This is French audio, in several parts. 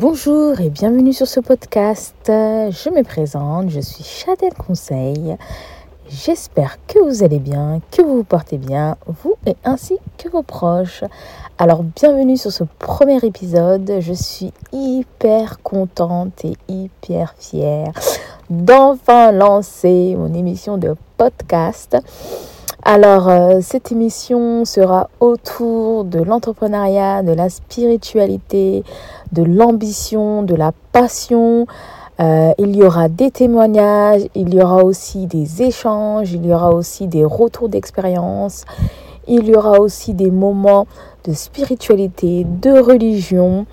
Bonjour et bienvenue sur ce podcast. Je me présente, je suis Chadel Conseil. J'espère que vous allez bien, que vous vous portez bien, vous et ainsi que vos proches. Alors bienvenue sur ce premier épisode. Je suis hyper contente et hyper fière d'enfin lancer mon émission de podcast. Alors, euh, cette émission sera autour de l'entrepreneuriat, de la spiritualité, de l'ambition, de la passion. Euh, il y aura des témoignages, il y aura aussi des échanges, il y aura aussi des retours d'expérience, il y aura aussi des moments de spiritualité, de religion,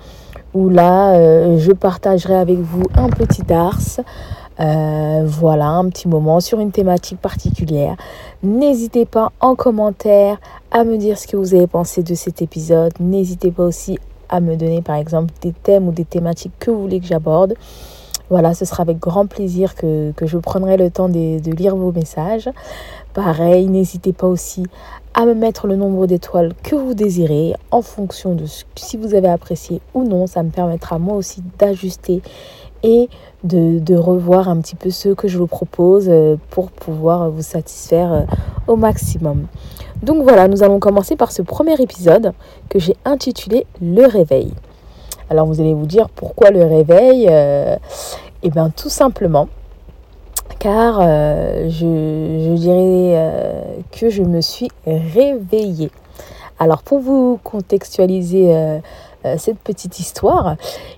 où là, euh, je partagerai avec vous un petit ars. Euh, voilà, un petit moment sur une thématique particulière. N'hésitez pas en commentaire à me dire ce que vous avez pensé de cet épisode. N'hésitez pas aussi à me donner par exemple des thèmes ou des thématiques que vous voulez que j'aborde. Voilà, ce sera avec grand plaisir que, je prendrai le temps de, lire vos messages. Pareil, n'hésitez pas aussi à me mettre le nombre d'étoiles que vous désirez en fonction de si vous avez apprécié ou non. Ça me permettra moi aussi d'ajuster et de, revoir un petit peu ce que je vous propose euh, pour pouvoir vous satisfaire euh, au maximum. Donc voilà, nous allons commencer par ce premier épisode que j'ai intitulé Le réveil. Alors vous allez vous dire pourquoi le réveil euh, Eh bien tout simplement car je, dirais que je me suis réveillée. Alors pour vous contextualiser cette petite histoire,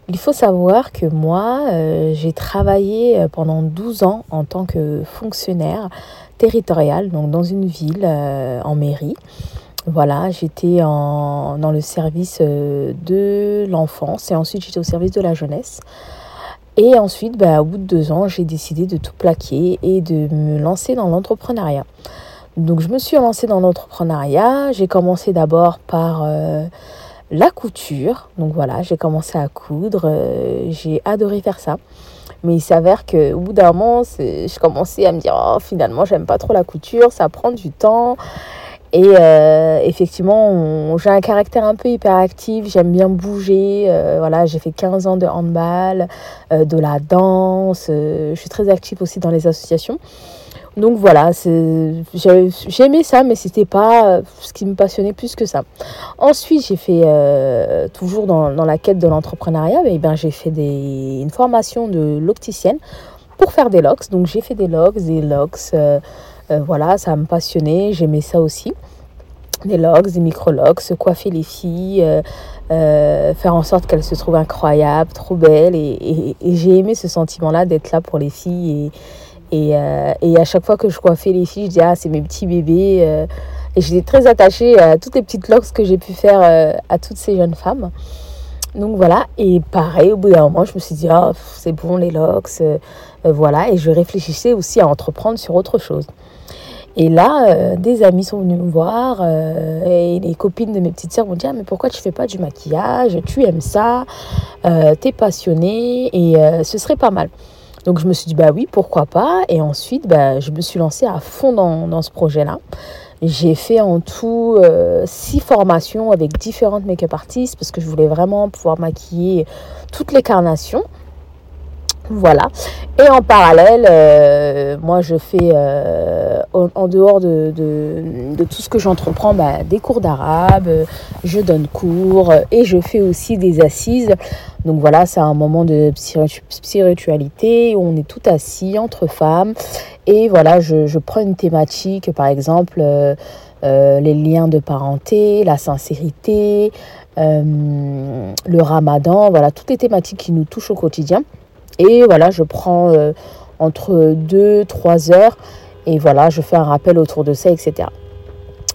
il faut savoir que moi, euh, j'ai travaillé euh, pendant 12 ans en tant que fonctionnaire territorial, donc dans une ville en mairie. Voilà, j'étais dans le service de l'enfance et ensuite j'étais au service de la jeunesse. Et ensuite, bah, au bout de deux ans, j'ai décidé de tout plaquer et de me lancer dans l'entrepreneuriat. Donc je me suis lancée dans l'entrepreneuriat. J'ai commencé d'abord par la couture. Donc voilà, j'ai commencé à coudre. Euh, j'ai adoré faire ça. Mais il s'avère qu'au bout d'un moment, je commençais à me dire oh, finalement, j'aime pas trop la couture, ça prend du temps. Et euh, effectivement, j'ai un caractère un peu hyperactif, j'aime bien bouger. Euh, voilà, j'ai fait 15 ans de handball, de la danse. je suis très active aussi dans les associations. Donc voilà, j'aimais ça, mais c'était pas euh, ce qui me passionnait plus que ça. Ensuite, j'ai fait, euh, toujours dans, la quête de l'entrepreneuriat, mais ben, j'ai fait des, une formation de locticienne pour faire des locks. Donc j'ai fait des locks, des locks, euh, voilà, ça me passionnait, j'aimais ça aussi. Des locks, des micro-locks, coiffer les filles, faire en sorte qu'elles se trouvent incroyables, trop belles. Et, et j'ai aimé ce sentiment-là d'être là pour les filles et euh, et, à chaque fois que je coiffais les filles, je disais, ah, c'est mes petits bébés. Euh. et j'étais très attachée à toutes les petites locks que j'ai pu faire euh, à toutes ces jeunes femmes. Donc voilà, et pareil, au bout d'un moment, je me suis dit, ah, c'est bon les locks, voilà, et je réfléchissais aussi à entreprendre sur autre chose. Et là, des amis sont venus me voir et les copines de mes petites sœurs m'ont dit ah, mais pourquoi tu fais pas du maquillage? Tu aimes ça, tu es passionnée? Et ce serait pas mal. Donc je me suis dit, bah oui, pourquoi pas. Et ensuite, bah, je me suis lancée à fond dans, dans ce projet-là. J'ai fait en tout euh, six formations avec différentes make-up artistes parce que je voulais vraiment pouvoir maquiller toutes les carnations. Voilà. Et en parallèle, euh, moi, je fais, euh, en, dehors de, tout ce que j'entreprends, bah, des cours d'arabe, je donne cours et je fais aussi des assises. Donc voilà, c'est un moment de spiritualité où on est tout assis entre femmes. Et voilà, je, prends une thématique, par exemple, euh, les liens de parenté, la sincérité, le ramadan, voilà, toutes les thématiques qui nous touchent au quotidien. Et voilà, je prends euh, entre 2-3 heures et voilà, je fais un rappel autour de ça, etc.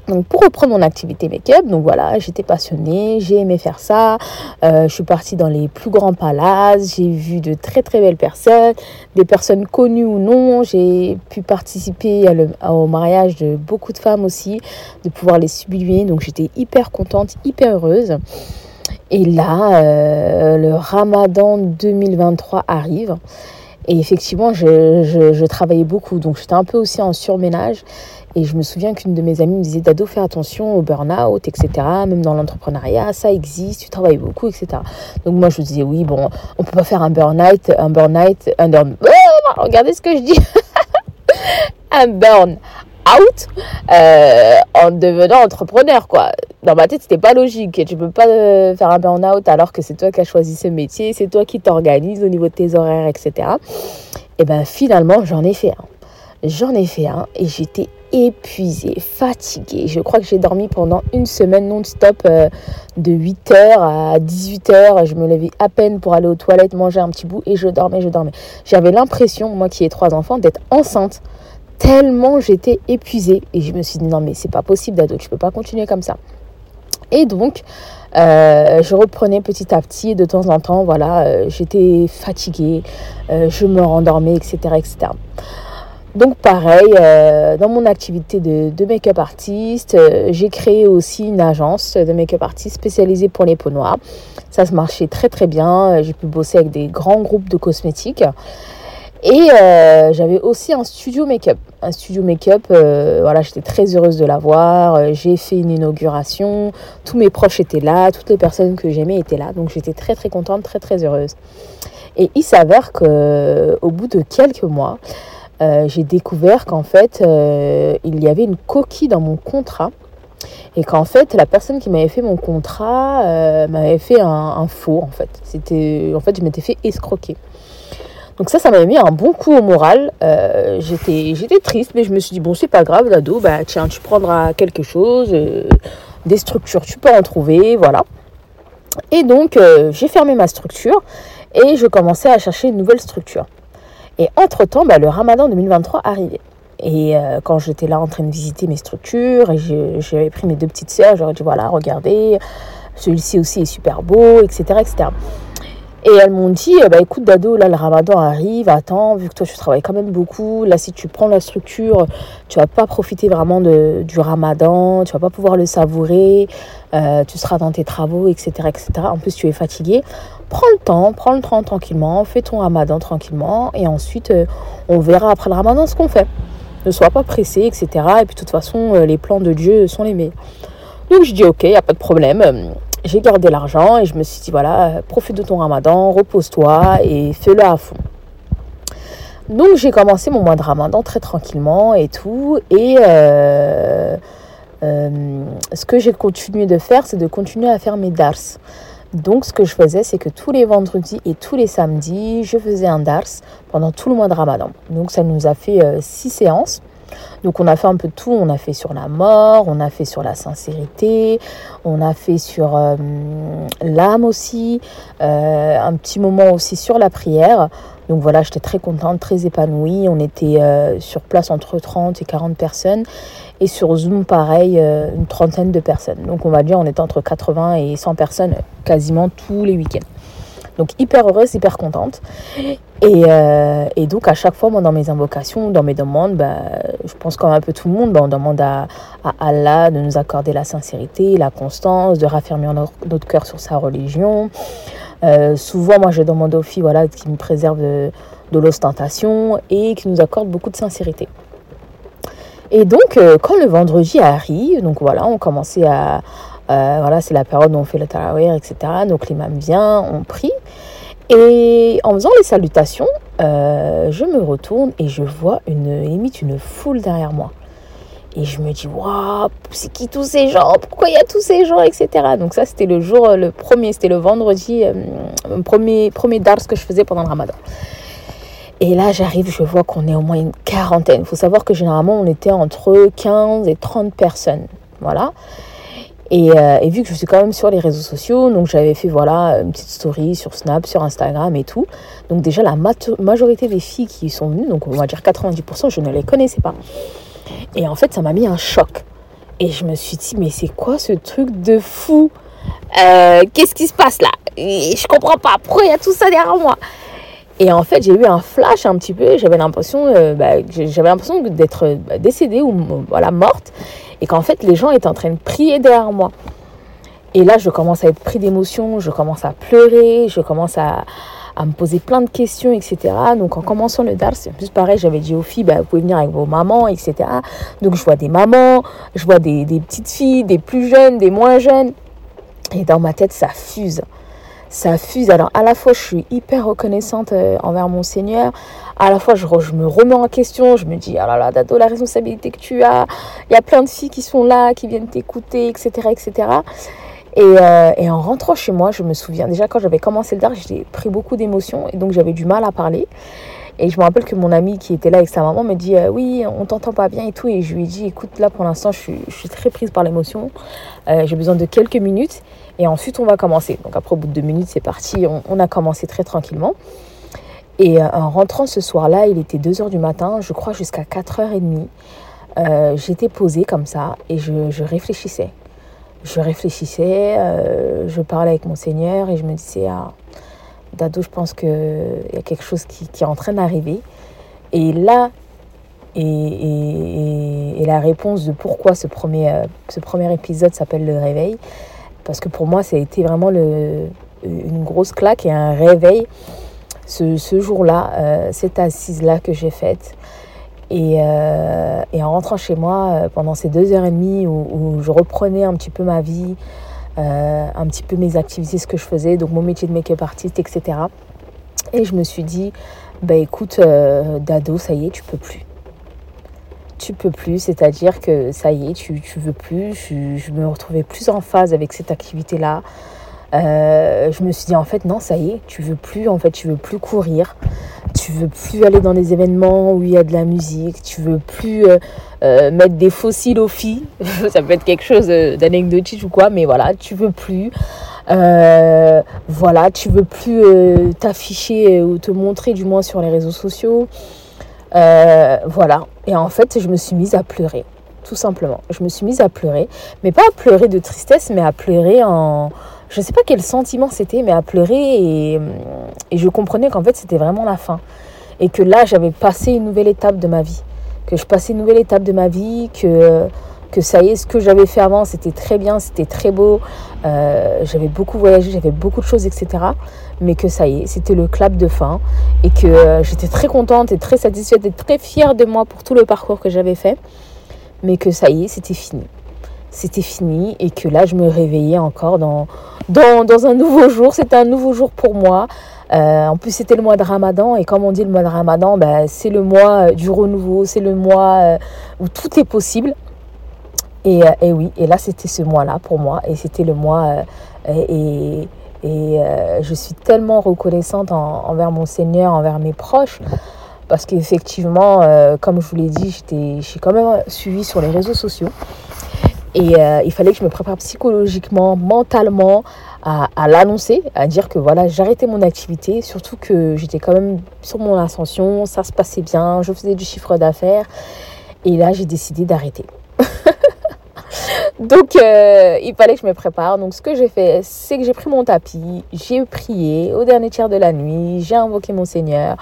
Donc pour reprendre mon activité make-up, donc voilà, j'étais passionnée, j'ai aimé faire ça. Euh, je suis partie dans les plus grands palaces, j'ai vu de très très belles personnes, des personnes connues ou non. J'ai pu participer au mariage de beaucoup de femmes aussi, de pouvoir les sublimer. Donc j'étais hyper contente, hyper heureuse. Et là, euh, le ramadan 2023 arrive. Et effectivement, je, travaillais beaucoup, donc j'étais un peu aussi en surménage. Et je me souviens qu'une de mes amies me disait Dado, fais attention au burn-out, etc. Même dans l'entrepreneuriat, ça existe, tu travailles beaucoup, etc. Donc moi, je disais Oui, bon, on peut pas faire un burn-out, un burn-out, un burn... Oh, regardez ce que je dis Un burn out euh, en devenant entrepreneur, quoi. Dans ma tête, c'était pas logique. Tu peux pas euh, faire un burn-out alors que c'est toi qui as choisi ce métier, c'est toi qui t'organises au niveau de tes horaires, etc. Et ben finalement, j'en ai fait un. J'en ai fait un et j'étais épuisée, fatiguée. Je crois que j'ai dormi pendant une semaine non-stop euh, de 8h à 18h. Je me levais à peine pour aller aux toilettes, manger un petit bout et je dormais, je dormais. J'avais l'impression, moi qui ai trois enfants, d'être enceinte tellement j'étais épuisée. Et je me suis dit, non, mais c'est pas possible, Dado, tu peux pas continuer comme ça. Et donc, euh, je reprenais petit à petit, et de temps en temps, voilà, euh, j'étais fatiguée, euh, je me rendormais, etc. etc. Donc pareil, dans mon activité de, de make-up artiste, j'ai créé aussi une agence de make-up artiste spécialisée pour les peaux noires. Ça se marchait très très bien, j'ai pu bosser avec des grands groupes de cosmétiques. Et euh, j'avais aussi un studio make-up. Un studio make-up, euh, voilà, j'étais très heureuse de l'avoir. Euh, j'ai fait une inauguration. Tous mes proches étaient là. Toutes les personnes que j'aimais étaient là. Donc j'étais très très contente, très très heureuse. Et il s'avère qu'au bout de quelques mois, j'ai découvert qu'en fait, il y avait une coquille dans mon contrat. Et qu'en fait, la personne qui m'avait fait mon contrat m'avait fait un, un, faux, en fait. C'était, en fait, je m'étais fait escroquer. Donc ça, ça m'avait mis un bon coup au moral. Euh, j'étais, triste, mais je me suis dit, bon, c'est pas grave, l'ado, bah tiens, tu prendras quelque chose, euh, des structures, tu peux en trouver, voilà. Et donc, euh, j'ai fermé ma structure et je commençais à chercher une nouvelle structure. Et entre-temps, bah, le ramadan 2023 arrivait. Et quand j'étais là en train de visiter mes structures, et j'avais pris mes deux petites sœurs, j'aurais dit, voilà, regardez, celui-ci aussi est super beau, etc., etc. Et elles m'ont dit, bah écoute Dado, là le ramadan arrive, attends, vu que toi tu travailles quand même beaucoup, là si tu prends la structure, tu vas pas profiter vraiment du ramadan, tu vas pas pouvoir le savourer, euh, tu seras dans tes travaux, etc., etc. En plus tu es fatigué. Prends le temps, prends le temps tranquillement, fais ton ramadan tranquillement, et ensuite euh, on verra après le ramadan ce qu'on fait. Ne sois pas pressé, etc. Et puis de toute façon, euh, les plans de Dieu sont les meilleurs. Donc je dis ok, il n'y a pas de problème j'ai gardé l'argent et je me suis dit, voilà, profite de ton ramadan, repose-toi et fais-le à fond. Donc j'ai commencé mon mois de ramadan très tranquillement et tout. Et euh, euh, ce que j'ai continué de faire, c'est de continuer à faire mes dars. Donc ce que je faisais, c'est que tous les vendredis et tous les samedis, je faisais un dars pendant tout le mois de ramadan. Donc ça nous a fait euh, six séances. Donc on a fait un peu de tout, on a fait sur la mort, on a fait sur la sincérité, on a fait sur euh, l'âme aussi, euh, un petit moment aussi sur la prière. Donc voilà, j'étais très contente, très épanouie. On était euh, sur place entre 30 et 40 personnes. Et sur Zoom, pareil, une trentaine de personnes. Donc on va dire on était entre 80 et 100 personnes quasiment tous les week-ends. Donc hyper heureuse, hyper contente. Euh, et, donc à chaque fois, moi dans mes invocations, dans mes demandes, bah, je pense comme un peu tout le monde, bah, on demande à, Allah de nous accorder la sincérité, la constance, de raffermir notre, cœur sur sa religion. Euh, souvent, moi je demande aux filles voilà, qui me préservent de, l'ostentation et qui nous accordent beaucoup de sincérité. Et donc, euh, quand le vendredi arrive, donc voilà, on commençait à, euh, voilà, c'est la période où on fait le tarawih, etc. Donc l'imam vient, on prie. Et en faisant les salutations, euh, je me retourne et je vois une limite une foule derrière moi. Et je me dis, waouh, c'est qui tous ces gens? Pourquoi il y a tous ces gens, etc. Donc ça, c'était le jour, le premier, c'était le vendredi, euh, premier, premier dars que je faisais pendant le ramadan. Et là, j'arrive, je vois qu'on est au moins une quarantaine. Il faut savoir que généralement, on était entre 15 et 30 personnes. Voilà. Euh, et, vu que je suis quand même sur les réseaux sociaux, donc j'avais fait voilà une petite story sur Snap, sur Instagram et tout. Donc déjà la majorité des filles qui sont venues, donc on va dire 90%, je ne les connaissais pas. Et en fait, ça m'a mis un choc. Et je me suis dit, mais c'est quoi ce truc de fou? Euh, Qu'est-ce qui se passe là? Je comprends pas. Pourquoi il y a tout ça derrière moi? Et en fait, j'ai eu un flash un petit peu. J'avais l'impression, euh, bah, j'avais l'impression d'être bah, décédée ou voilà morte et qu'en fait les gens étaient en train de prier derrière moi. Et là, je commence à être pris d'émotion, je commence à pleurer, je commence à, à me poser plein de questions, etc. Donc en commençant le DAR, c'est plus pareil, j'avais dit aux filles, bah, vous pouvez venir avec vos mamans, etc. Donc je vois des mamans, je vois des, des petites filles, des plus jeunes, des moins jeunes. Et dans ma tête, ça fuse ça fuse. Alors à la fois je suis hyper reconnaissante euh, envers mon Seigneur, à la fois je, me remets en question, je me dis ah là là Dado la responsabilité que tu as, il y a plein de filles qui sont là, qui viennent t'écouter, etc. etc. Euh, et, en rentrant chez moi, je me souviens déjà quand j'avais commencé le dar, j'ai pris beaucoup d'émotions et donc j'avais du mal à parler. Et je me rappelle que mon ami qui était là avec sa maman me dit euh, oui on t'entend pas bien et tout et je lui ai dit écoute là pour l'instant je suis très prise par l'émotion, j'ai besoin de quelques minutes et ensuite, on va commencer. Donc après, au bout de deux minutes, c'est parti. On, a commencé très tranquillement. Et euh, en rentrant ce soir-là, il était 2h du matin, je crois jusqu'à 4h30. Euh, j'étais posée comme ça et je, réfléchissais. Je réfléchissais, euh, je parlais avec mon Seigneur et je me disais, ah, Dado, je pense qu'il y a quelque chose qui, est en train d'arriver. Et là, et, la réponse de pourquoi ce premier, ce premier épisode s'appelle le réveil, parce que pour moi, ça a été vraiment le, une grosse claque et un réveil ce, ce jour-là, euh, cette assise-là que j'ai faite. Et, euh, en rentrant chez moi, euh, pendant ces deux heures et demie où, je reprenais un petit peu ma vie, un petit peu mes activités, ce que je faisais, donc mon métier de make-up artiste, etc. Et je me suis dit, bah écoute, Dado, ça y est, tu peux plus tu peux plus, c'est-à-dire que ça y est, tu, tu veux plus. Je, me retrouvais plus en phase avec cette activité-là. Euh, je me suis dit en fait non, ça y est, tu veux plus, en fait, tu veux plus courir. Tu veux plus aller dans des événements où il y a de la musique. Tu veux plus euh, euh, mettre des fossiles aux filles. ça peut être quelque chose d'anecdotique ou quoi, mais voilà, tu veux plus. voilà, tu veux plus t'afficher ou te montrer du moins sur les réseaux sociaux. Voilà. Et en fait, je me suis mise à pleurer, tout simplement. Je me suis mise à pleurer, mais pas à pleurer de tristesse, mais à pleurer en... Je ne sais pas quel sentiment c'était, mais à pleurer et, je comprenais qu'en fait, c'était vraiment la fin. Et que là, j'avais passé une nouvelle étape de ma vie. Que je passais une nouvelle étape de ma vie, que que ça y est, ce que j'avais fait avant, c'était très bien, c'était très beau, euh, j'avais beaucoup voyagé, j'avais beaucoup de choses, etc. Mais que ça y est, c'était le clap de fin et que euh, j'étais très contente et très satisfaite et très fière de moi pour tout le parcours que j'avais fait. Mais que ça y est, c'était fini. C'était fini et que là, je me réveillais encore dans, dans, un nouveau jour. C'était un nouveau jour pour moi. Euh, en plus, c'était le mois de Ramadan. Et comme on dit, le mois de Ramadan, ben, c'est le mois du renouveau. C'est le mois où tout est possible. Et, euh, et, oui, et là c'était ce mois-là pour moi, et c'était le mois, euh, et euh, je suis tellement reconnaissante envers mon Seigneur, envers mes proches, parce qu'effectivement, comme je vous l'ai dit, j'ai quand même suivi sur les réseaux sociaux. Et il fallait que je me prépare psychologiquement, mentalement à, à l'annoncer, à dire que voilà, j'arrêtais mon activité, surtout que j'étais quand même sur mon ascension, ça se passait bien, je faisais du chiffre d'affaires. Et là, j'ai décidé d'arrêter. Donc, euh, il fallait que je me prépare. Donc, ce que j'ai fait, c'est que j'ai pris mon tapis, j'ai prié au dernier tiers de la nuit, j'ai invoqué mon Seigneur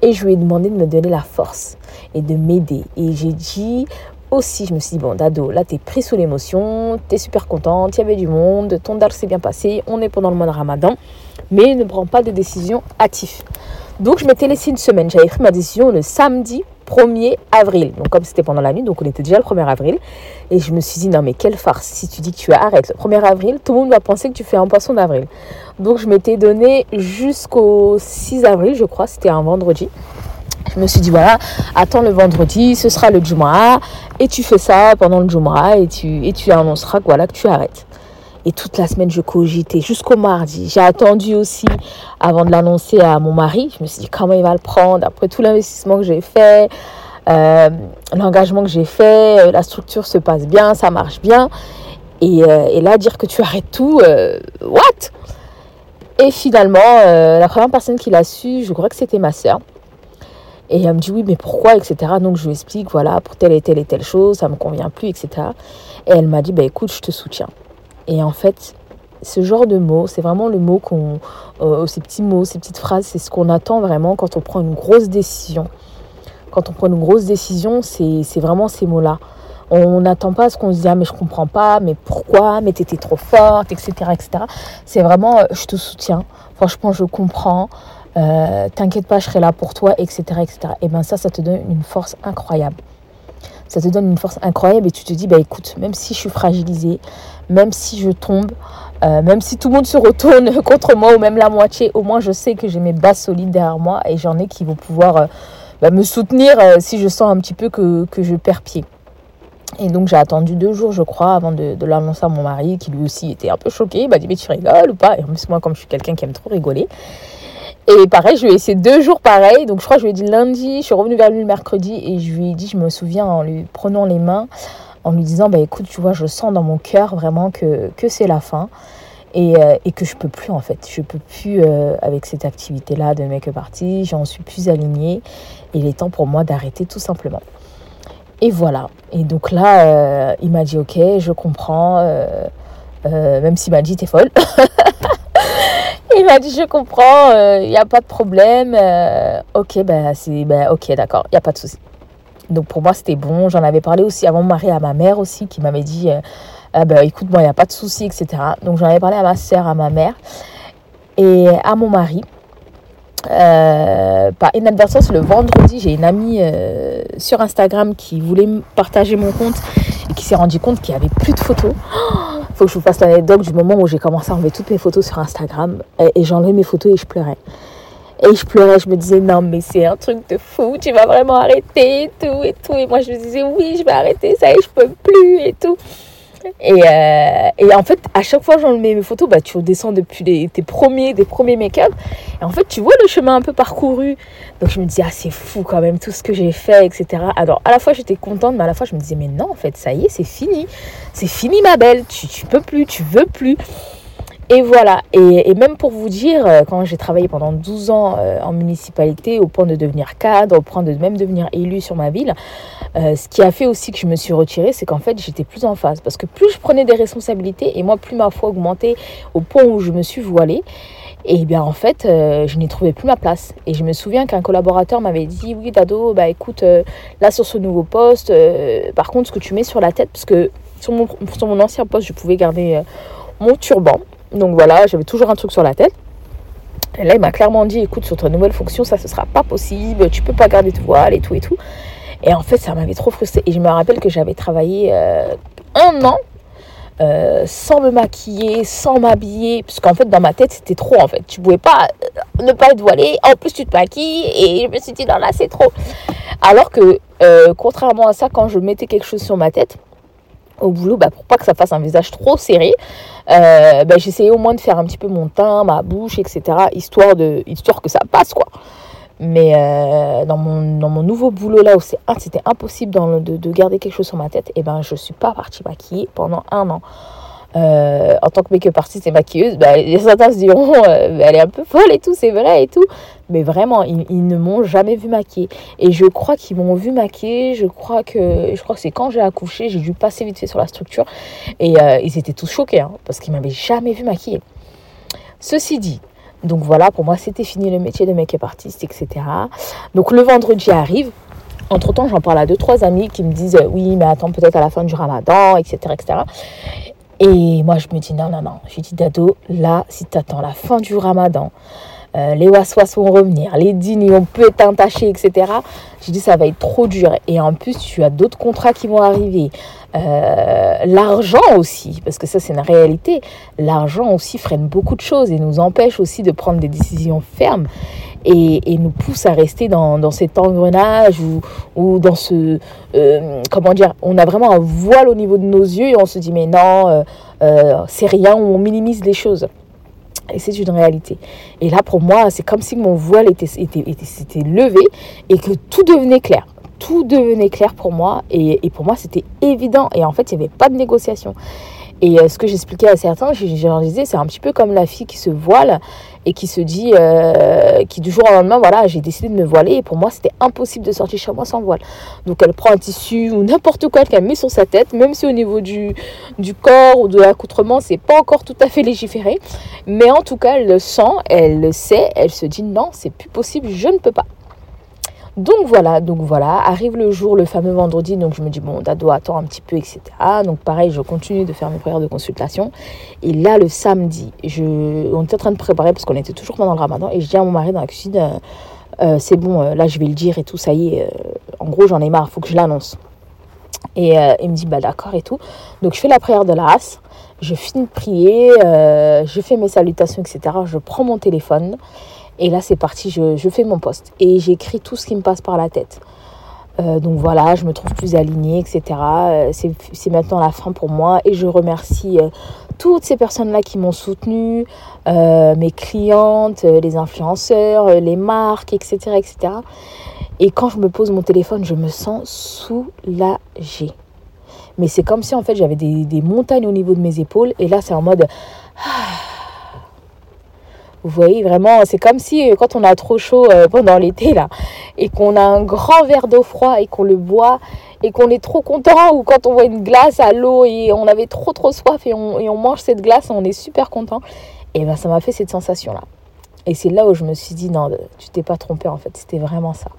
et je lui ai demandé de me donner la force et de m'aider. Et j'ai dit aussi, je me suis dit, bon, Dado, là, t'es pris sous l'émotion, t'es super contente, il y avait du monde, ton dar s'est bien passé, on est pendant le mois de Ramadan, mais ne prends pas de décision hâtive. Donc, je m'étais laissé une semaine. J'avais pris ma décision le samedi 1er avril. Donc comme c'était pendant la nuit, donc on était déjà le 1er avril. Et je me suis dit, non mais quelle farce, si tu dis que tu arrêtes le 1er avril, tout le monde va penser que tu fais un poisson d'avril. Donc je m'étais donné jusqu'au 6 avril, je crois, c'était un vendredi. Je me suis dit, voilà, attends le vendredi, ce sera le Jumu'ah, et tu fais ça pendant le Jumu'ah, et tu, et tu annonceras voilà, que tu arrêtes. Et toute la semaine, je cogitais jusqu'au mardi. J'ai attendu aussi avant de l'annoncer à mon mari. Je me suis dit comment il va le prendre après tout l'investissement que j'ai fait, euh, l'engagement que j'ai fait, euh, la structure se passe bien, ça marche bien. Et, euh, là, dire que tu arrêtes tout, what? Et finalement, la première personne qui l'a su, je crois que c'était ma soeur. Et elle me dit oui, mais pourquoi, etc. Donc je lui explique, voilà, pour telle et telle et telle chose, ça me convient plus, etc. Et elle m'a dit, bah écoute, je te soutiens. Et en fait, ce genre de mots, c'est vraiment le mot qu'on, euh, ces petits mots, ces petites phrases, c'est ce qu'on attend vraiment quand on prend une grosse décision. Quand on prend une grosse décision, c'est, vraiment ces mots-là. On n'attend pas ce qu'on se dit, ah, mais je comprends pas, mais pourquoi, mais t'étais trop forte, etc. etc. C'est vraiment, euh, je te soutiens, franchement, je comprends, t'inquiète pas, je serai là pour toi, etc., etc. Et ben ça, ça te donne une force incroyable ça te donne une force incroyable et tu te dis, bah écoute, même si je suis fragilisée, même si je tombe, euh, même si tout le monde se retourne contre moi ou même la moitié, au moins je sais que j'ai mes bases solides derrière moi et j'en ai qui vont pouvoir euh, bah, me soutenir euh, si je sens un petit peu que, je perds pied. Et donc j'ai attendu deux jours, je crois, avant de, l'annoncer à mon mari, qui lui aussi était un peu choqué. Il m'a dit mais tu rigoles ou pas? Et en plus moi, comme je suis quelqu'un qui aime trop rigoler, et pareil, je lui ai essayé deux jours pareil. Donc je crois que je lui ai dit lundi, je suis revenue vers lui le mercredi et je lui ai dit, je me souviens en lui prenant les mains, en lui disant, bah écoute, tu vois, je sens dans mon cœur vraiment que, que c'est la fin. Et, euh, et, que je peux plus en fait. Je peux plus euh, avec cette activité-là de make-up artist. J'en suis plus alignée. Il est temps pour moi d'arrêter tout simplement. Et voilà. Et donc là, euh, il m'a dit ok, je comprends. même s'il m'a dit t'es folle. il m'a dit je comprends, il n'y a pas de problème. Ok, ben c'est ben, ok, d'accord, il n'y a pas de souci. Donc pour moi c'était bon. J'en avais parlé aussi avant de marier à ma mère aussi qui m'avait dit euh, ah ben, écoute moi il n'y a pas de souci, etc. Donc j'en avais parlé à ma soeur, à ma mère et à mon mari. par inadvertance le vendredi j'ai une amie sur Instagram qui voulait partager mon compte et qui s'est rendu compte qu'il n'y avait plus de photos. faut que je vous fasse l'anecdote du moment où j'ai commencé à enlever toutes mes photos sur Instagram et, et j'enlevais mes photos et je pleurais. Et je pleurais, je me disais non mais c'est un truc de fou, tu vas vraiment arrêter et tout et tout. Et moi je me disais oui je vais arrêter, ça y est je peux plus et tout. Euh, et, en fait, à chaque fois que j'enlevais mes photos, bah, tu redescends depuis les, tes premiers, des premiers make-up. Et en fait, tu vois le chemin un peu parcouru. Donc je me dis, ah, c'est fou quand même, tout ce que j'ai fait, etc. Alors, à la fois, j'étais contente, mais à la fois, je me disais, mais non, en fait, ça y est, c'est fini. C'est fini, ma belle. Tu, tu peux plus, tu veux plus. Et voilà, et, même pour vous dire, euh, quand j'ai travaillé pendant 12 ans euh, en municipalité, au point de devenir cadre, au point de même devenir élu sur ma ville, euh, ce qui a fait aussi que je me suis retirée, c'est qu'en fait j'étais plus en phase. Parce que plus je prenais des responsabilités, et moi plus ma foi augmentait au point où je me suis voilée, et bien en fait, je n'y trouvais plus ma place. Et je me souviens qu'un collaborateur m'avait dit Oui, Dado, bah écoute, là sur ce nouveau poste, par contre, ce que tu mets sur la tête, parce que sur mon ancien poste, je pouvais garder mon turban. Donc voilà, j'avais toujours un truc sur la tête. Et là, il m'a clairement dit, écoute, sur ta nouvelle fonction, ça, ce sera pas possible, tu peux pas garder tes voiles et tout et tout. Et en fait, ça m'avait trop frustrée. Et je me rappelle que j'avais travaillé euh, un an euh, sans me maquiller, sans m'habiller, parce qu'en fait, dans ma tête, c'était trop, en fait. Tu pouvais pas euh, ne pas être voilée, en plus, tu te maquilles, et je me suis dit, non, là, c'est trop. Alors que, contrairement à ça, quand je mettais quelque chose sur ma tête, au boulot, bah, pour pas que ça fasse un visage trop serré, euh, bah, j'essayais au moins de faire un petit peu mon teint, ma bouche, etc. Histoire, de, histoire que ça passe, quoi. Mais euh, dans, mon, nouveau boulot là où c'était impossible de, de, garder quelque chose sur ma tête, et eh ben je suis pas partie maquiller pendant un an. Euh, en tant que make-up artiste et maquilleuse, bah, certains se diront euh, elle est un peu folle et tout, c'est vrai et tout. Mais vraiment, ils, ne m'ont jamais vu maquiller. Et je crois qu'ils m'ont vu maquiller. Je crois que, je crois que c'est quand j'ai accouché, j'ai dû passer vite fait sur la structure. Et euh, ils étaient tous choqués hein, parce qu'ils m'avaient jamais vu maquiller. Ceci dit, donc voilà, pour moi, c'était fini le métier de make-up artiste, etc. Donc le vendredi arrive. Entre temps, j'en parle à deux, trois amis qui me disent oui, mais attends, peut-être à la fin du ramadan, etc. etc. Et moi, je me dis, non, non, non. Je dis, Dado, là, si tu attends la fin du ramadan, euh, les waswas vont revenir, les dîners, on peut être entaché, etc. Je dis, ça va être trop dur. Et en plus, tu as d'autres contrats qui vont arriver. Euh, l'argent aussi, parce que ça, c'est une réalité. L'argent aussi freine beaucoup de choses et nous empêche aussi de prendre des décisions fermes et, nous pousse à rester dans, dans cet engrenage ou, ou dans ce... Euh, comment dire On a vraiment un voile au niveau de nos yeux et on se dit mais non, euh, euh, c'est rien, on minimise les choses. Et c'est une réalité. Et là, pour moi, c'est comme si mon voile était, était, était, levé et que tout devenait clair tout devenait clair pour moi et, et pour moi c'était évident et en fait il n'y avait pas de négociation et ce que j'expliquais à certains je, je leur disais c'est un petit peu comme la fille qui se voile et qui se dit, euh, qui du jour au lendemain, voilà, j'ai décidé de me voiler et pour moi c'était impossible de sortir chez moi sans voile. Donc elle prend un tissu ou n'importe quoi qu'elle met sur sa tête, même si au niveau du, du corps ou de l'accoutrement c'est pas encore tout à fait légiféré, mais en tout cas elle le sent, elle le sait, elle se dit non, c'est plus possible, je ne peux pas. Donc voilà, donc voilà, arrive le jour, le fameux vendredi, donc je me dis, bon, Dado, attends un petit peu, etc. Donc pareil, je continue de faire mes prières de consultation. Et là, le samedi, je, on était en train de préparer parce qu'on était toujours pendant le ramadan, et je dis à mon mari dans la cuisine, euh, euh, c'est bon, euh, là je vais le dire et tout, ça y est, en gros j'en ai marre, faut que je l'annonce. Et il me dit, bah d'accord et tout. Donc je fais la prière de la race, je finis de prier, je fais mes salutations, etc. Je prends mon téléphone. Et là, c'est parti, je, fais mon poste. Et j'écris tout ce qui me passe par la tête. Euh, donc voilà, je me trouve plus alignée, etc. Euh, c'est maintenant la fin pour moi. Et je remercie euh, toutes ces personnes-là qui m'ont soutenue, mes clientes, les influenceurs, les marques, etc., etc. Et quand je me pose mon téléphone, je me sens soulagée. Mais c'est comme si en fait j'avais des, des, montagnes au niveau de mes épaules. Et là, c'est en mode... Ah, vous voyez, vraiment, c'est comme si euh, quand on a trop chaud euh, pendant l'été, là, et qu'on a un grand verre d'eau froid et qu'on le boit, et qu'on est trop content, ou quand on voit une glace à l'eau et on avait trop trop soif et on, mange cette glace, on est super content. Et ben ça m'a fait cette sensation-là. Et c'est là où je me suis dit, non, tu t'es pas trompé en fait, c'était vraiment ça.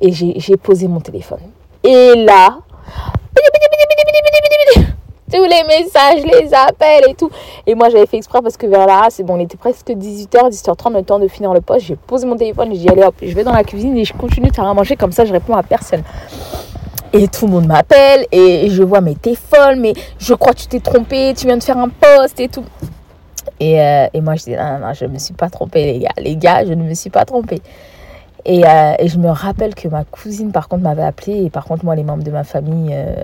Et j'ai posé mon téléphone. Et là, tous les messages, les appels et tout. Et moi, j'avais fait exprès parce que vers là, c'est bon, on était presque 18h, 18h30, le temps de finir le poste. J'ai posé mon téléphone j'ai dit, allez hop, je vais dans la cuisine et je continue de faire à manger. Comme ça, je réponds à personne. Et tout le monde m'appelle et je vois, mais t'es folle, mais je crois que tu t'es trompée, tu viens de faire un poste et tout. Et, euh, moi, je dis, non, non, je ne me suis pas trompée, les gars. Les gars, je ne me suis pas trompée. Et, euh, et je me rappelle que ma cousine, par contre, m'avait appelé. Et par contre, moi, les membres de ma famille, euh,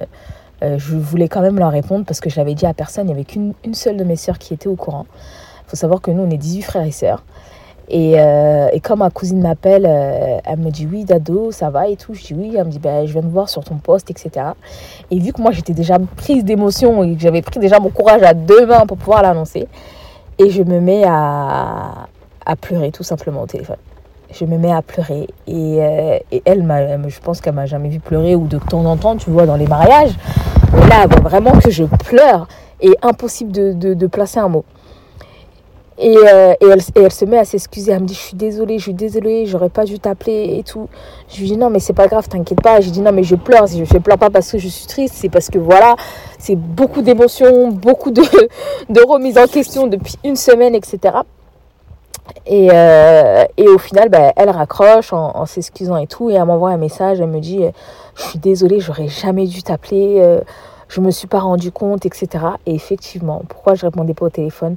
euh, je voulais quand même leur répondre parce que je l'avais dit à personne. Il n'y avait qu'une une seule de mes sœurs qui était au courant. Il faut savoir que nous, on est 18 frères et sœurs. Et, euh, quand ma cousine m'appelle, euh, elle me dit oui, Dado, ça va et tout. Je dis oui. Elle me dit ben, je viens de voir sur ton poste, etc. Et vu que moi, j'étais déjà prise d'émotion et que j'avais pris déjà mon courage à deux mains pour pouvoir l'annoncer, et je me mets à, à pleurer tout simplement au téléphone je me mets à pleurer. Et, euh, elle, je pense qu'elle m'a jamais vu pleurer ou de temps en temps, tu vois, dans les mariages. Là, vraiment que je pleure et impossible de, placer un mot. Et, euh, et, elle, se met à s'excuser. Elle me dit Je suis désolée, je suis désolée, j'aurais pas dû t'appeler et tout. Je lui dis Non, mais c'est pas grave, t'inquiète pas. Je dis Non, mais je pleure. Je, je pleure pas parce que je suis triste, c'est parce que voilà, c'est beaucoup d'émotions, beaucoup de, de remises en question depuis une semaine, etc. Et, euh, et au final, bah, elle raccroche en, s'excusant et tout. Et elle m'envoie un message. Elle me dit Je suis désolée, j'aurais jamais dû t'appeler. Euh, je me suis pas rendu compte, etc. Et effectivement, pourquoi je répondais pas au téléphone?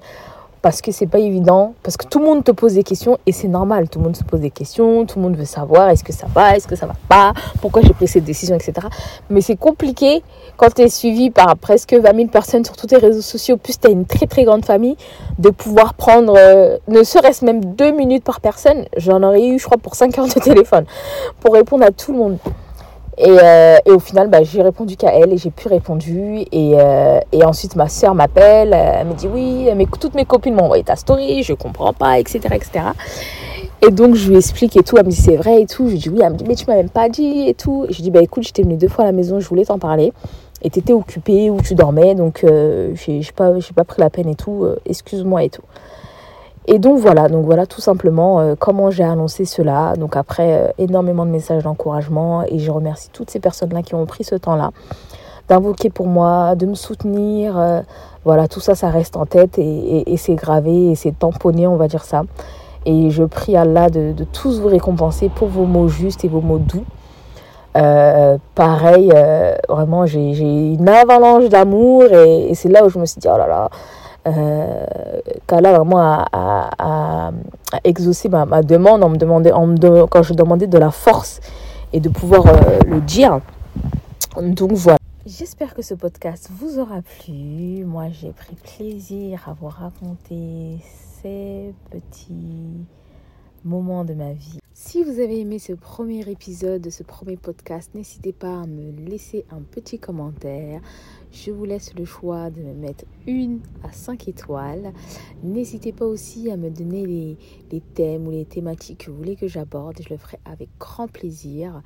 Parce que c'est pas évident, parce que tout le monde te pose des questions et c'est normal, tout le monde se pose des questions, tout le monde veut savoir est-ce que ça va, est-ce que ça va pas, pourquoi j'ai pris cette décision, etc. Mais c'est compliqué quand tu es suivi par presque 20 000 personnes sur tous tes réseaux sociaux, plus tu as une très très grande famille, de pouvoir prendre euh, ne serait-ce même deux minutes par personne. J'en aurais eu, je crois, pour 5 heures de téléphone pour répondre à tout le monde. Et, euh, et, au final, bah, j'ai répondu qu'à elle et j'ai pu répondu. Et, euh, et ensuite, ma soeur m'appelle, elle me dit oui, mais toutes mes copines m'ont envoyé ta story, je comprends pas, etc., etc. Et donc, je lui explique et tout. Elle me dit c'est vrai et tout. Je lui dis oui. Elle me dit mais tu m'as même pas dit et tout. je lui dis bah écoute, j'étais venue deux fois à la maison, je voulais t'en parler. Et tu étais occupée ou tu dormais, donc euh, j'ai pas, pas pris la peine et tout. Euh, excuse-moi et tout. Et donc voilà, donc voilà tout simplement euh, comment j'ai annoncé cela. Donc après euh, énormément de messages d'encouragement et je remercie toutes ces personnes-là qui ont pris ce temps-là d'invoquer pour moi, de me soutenir. Euh, voilà, tout ça, ça reste en tête et, c'est gravé et c'est tamponné, on va dire ça. Et je prie Allah de, tous vous récompenser pour vos mots justes et vos mots doux. pareil, vraiment, j'ai une avalanche d'amour et, et c'est là où je me suis dit, oh là là, euh, qu'Allah vraiment a, exaucé ma, demande me quand je demandais de la force et de pouvoir euh, le dire. Donc voilà. J'espère que ce podcast vous aura plu. Moi, j'ai pris plaisir à vous raconter ces petits moments de ma vie. Si vous avez aimé ce premier épisode de ce premier podcast, n'hésitez pas à me laisser un petit commentaire. Je vous laisse le choix de me mettre une à cinq étoiles. N'hésitez pas aussi à me donner les, thèmes ou les thématiques que vous voulez que j'aborde. Je le ferai avec grand plaisir.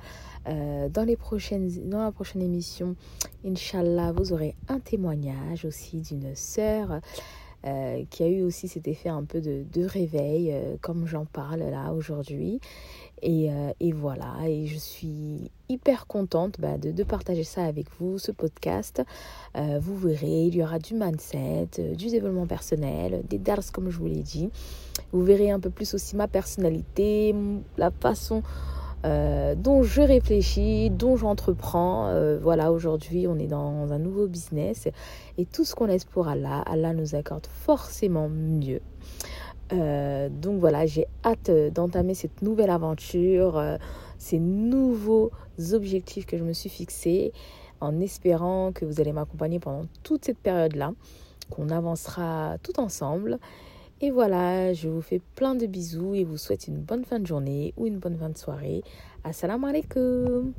Euh, dans, dans la prochaine émission, Inch'Allah, vous aurez un témoignage aussi d'une sœur qui a eu aussi cet effet un peu de, de réveil, comme j'en parle là aujourd'hui. Et, et, voilà, et je suis hyper contente bah, de, de, partager ça avec vous, ce podcast. vous verrez, il y aura du mindset, du développement personnel, des dars comme je vous l'ai dit. Vous verrez un peu plus aussi ma personnalité, la façon euh, dont je réfléchis, dont j'entreprends. Euh, voilà, aujourd'hui, on est dans un nouveau business et tout ce qu'on laisse pour Allah, Allah nous accorde forcément mieux. Euh, donc voilà, j'ai hâte d'entamer cette nouvelle aventure, ces nouveaux objectifs que je me suis fixés, en espérant que vous allez m'accompagner pendant toute cette période-là, qu'on avancera tout ensemble. Et voilà, je vous fais plein de bisous et vous souhaite une bonne fin de journée ou une bonne fin de soirée. Assalamu alaikum